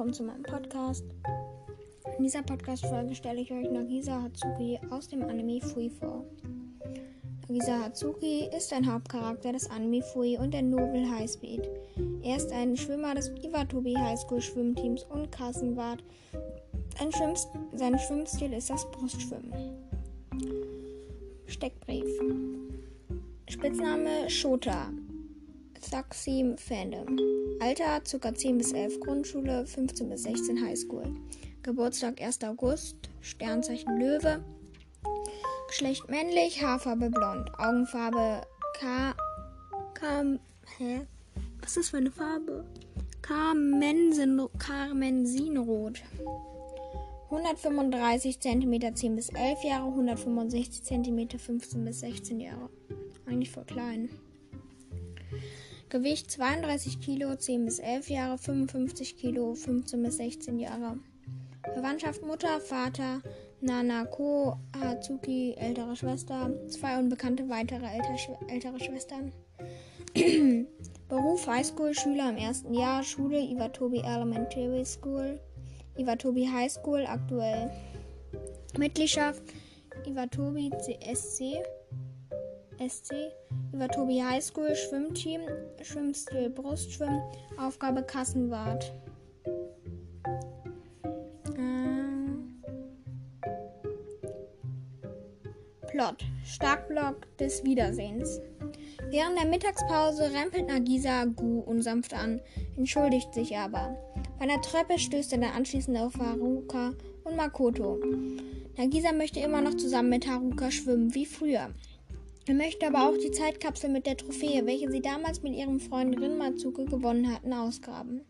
willkommen zu meinem Podcast. In dieser Podcast-Folge stelle ich euch Nagisa Hatsuki aus dem Anime Fui vor. Nagisa Hatsuki ist ein Hauptcharakter des Anime Fui und der Novel High Speed. Er ist ein Schwimmer des Iwatobi High School Schwimmteams und Kassenwart. Schwimm sein Schwimmstil ist das Brustschwimmen. Steckbrief. Spitzname Shota. Saxim Fandom. Alter ca. 10 bis 11 Grundschule, 15 bis 16 Highschool. Geburtstag 1. August, Sternzeichen Löwe. Geschlecht männlich, Haarfarbe blond, Augenfarbe K. K. Hä? Was ist das für eine Farbe? Carmensinrot. 135 cm 10 bis 11 Jahre, 165 cm 15 bis 16 Jahre. Eigentlich voll klein. Gewicht 32 Kilo, 10 bis 11 Jahre, 55 Kilo, 15 bis 16 Jahre. Verwandtschaft Mutter, Vater, Nanako, Hatsuki, ältere Schwester, zwei unbekannte weitere ältere Schwestern. Beruf Highschool, Schüler im ersten Jahr, Schule Iwatobi Elementary School, Iwatobi High School aktuell. Mitgliedschaft Iwatobi CSC, SC, über Tobi High School Schwimmteam, Schwimmstil Brustschwimmen, Aufgabe Kassenwart. Ähm. Plot. Starkblock des Wiedersehens. Während der Mittagspause rempelt Nagisa Gu unsanft an, entschuldigt sich aber. Bei der Treppe stößt er dann anschließend auf Haruka und Makoto. Nagisa möchte immer noch zusammen mit Haruka schwimmen, wie früher. Er möchte aber auch die Zeitkapsel mit der Trophäe, welche sie damals mit ihrem Freund Rinmatsuke gewonnen hatten, ausgraben.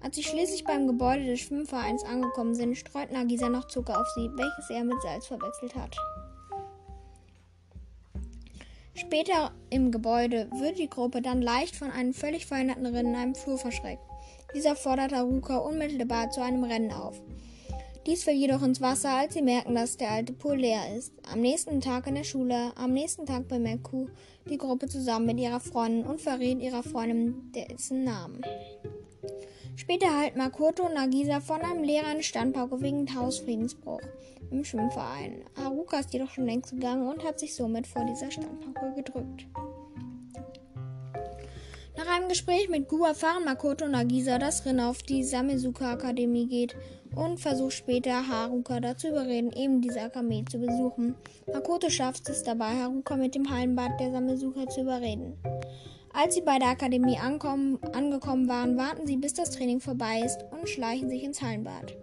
Als sie schließlich beim Gebäude des Schwimmvereins angekommen sind, streut Nagisa noch Zucker auf sie, welches er mit Salz verwechselt hat. Später im Gebäude wird die Gruppe dann leicht von einem völlig veränderten Rennen in einem Flur verschreckt. Dieser fordert Haruka unmittelbar zu einem Rennen auf. Dies fällt jedoch ins Wasser, als sie merken, dass der alte Pool leer ist. Am nächsten Tag in der Schule, am nächsten Tag bei Meku, die Gruppe zusammen mit ihrer Freundin und verrät ihrer Freundin dessen Namen. Später erhalten Makoto und Nagisa von einem Lehrer eine Standpauke wegen Hausfriedensbruch im Schwimmverein. Haruka ist jedoch schon längst gegangen und hat sich somit vor dieser Standpauke gedrückt. Nach einem Gespräch mit Gu erfahren Makoto und Nagisa, dass Rin auf die Samesuka Akademie geht und versucht später Haruka dazu überreden, eben diese Akademie zu besuchen. Makoto schafft es dabei, Haruka mit dem Hallenbad der Samesuka zu überreden. Als sie bei der Akademie ankommen, angekommen waren, warten sie, bis das Training vorbei ist und schleichen sich ins Hallenbad.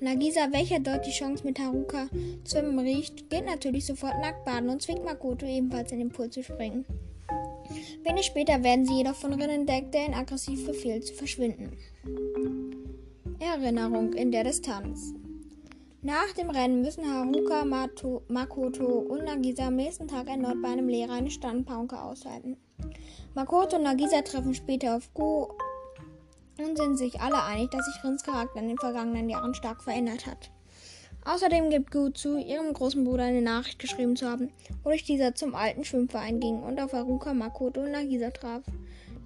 Nagisa, welcher dort die Chance mit Haruka zu schwimmen riecht, geht natürlich sofort nackt baden und zwingt Makoto ebenfalls in den Pool zu springen. Wenig später werden sie jedoch von Rin entdeckt, der ihn aggressiv befehlt zu verschwinden. Erinnerung in der Distanz. Nach dem Rennen müssen Haruka, Mato, Makoto und Nagisa am nächsten Tag erneut bei einem Lehrer eine Standpauke aushalten. Makoto und Nagisa treffen später auf Go und sind sich alle einig, dass sich Rins Charakter in den vergangenen Jahren stark verändert hat. Außerdem gibt Gu zu, ihrem großen Bruder eine Nachricht geschrieben zu haben, wodurch dieser zum alten Schwimmverein ging und auf Haruka, Makoto und Nagisa traf.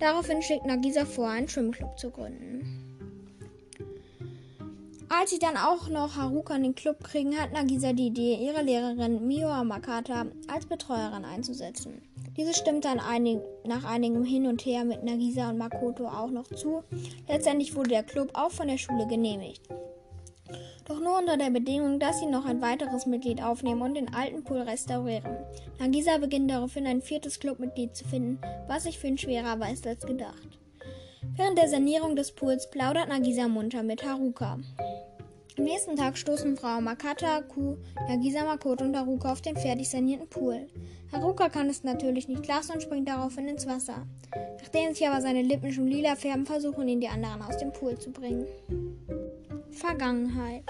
Daraufhin schlägt Nagisa vor, einen Schwimmclub zu gründen. Als sie dann auch noch Haruka in den Club kriegen, hat Nagisa die Idee, ihre Lehrerin Miwa Makata als Betreuerin einzusetzen. Diese stimmt dann einig, nach einigem Hin und Her mit Nagisa und Makoto auch noch zu. Letztendlich wurde der Club auch von der Schule genehmigt. Doch nur unter der Bedingung, dass sie noch ein weiteres Mitglied aufnehmen und den alten Pool restaurieren. Nagisa beginnt daraufhin ein viertes Clubmitglied zu finden, was sich für ihn schwerer weist als gedacht. Während der Sanierung des Pools plaudert Nagisa munter mit Haruka. Am nächsten Tag stoßen Frau Makata, Ku, Nagisa, Makoto und Haruka auf den fertig sanierten Pool. Haruka kann es natürlich nicht lassen und springt daraufhin ins Wasser. Nachdem sich aber seine Lippen schon lila färben, versuchen ihn die anderen aus dem Pool zu bringen. Vergangenheit.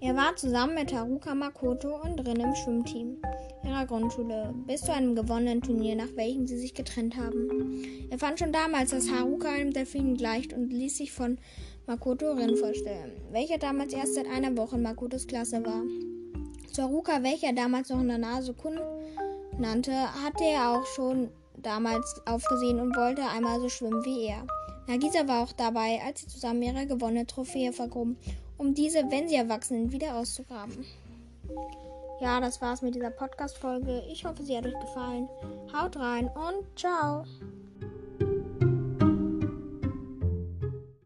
Er war zusammen mit Haruka Makoto und Rin im Schwimmteam ihrer Grundschule bis zu einem gewonnenen Turnier, nach welchem sie sich getrennt haben. Er fand schon damals, dass Haruka einem Delfin gleicht und ließ sich von Makoto Rin vorstellen, welcher damals erst seit einer Woche in Makotos Klasse war. Zu Haruka, welcher damals noch in der Nase Kun nannte, hatte er auch schon damals aufgesehen und wollte einmal so schwimmen wie er. Nagisa war auch dabei, als sie zusammen ihre gewonnene Trophäe vergruben, um diese, wenn sie erwachsen sind, wieder auszugraben. Ja, das war's mit dieser Podcast-Folge. Ich hoffe, sie hat euch gefallen. Haut rein und ciao!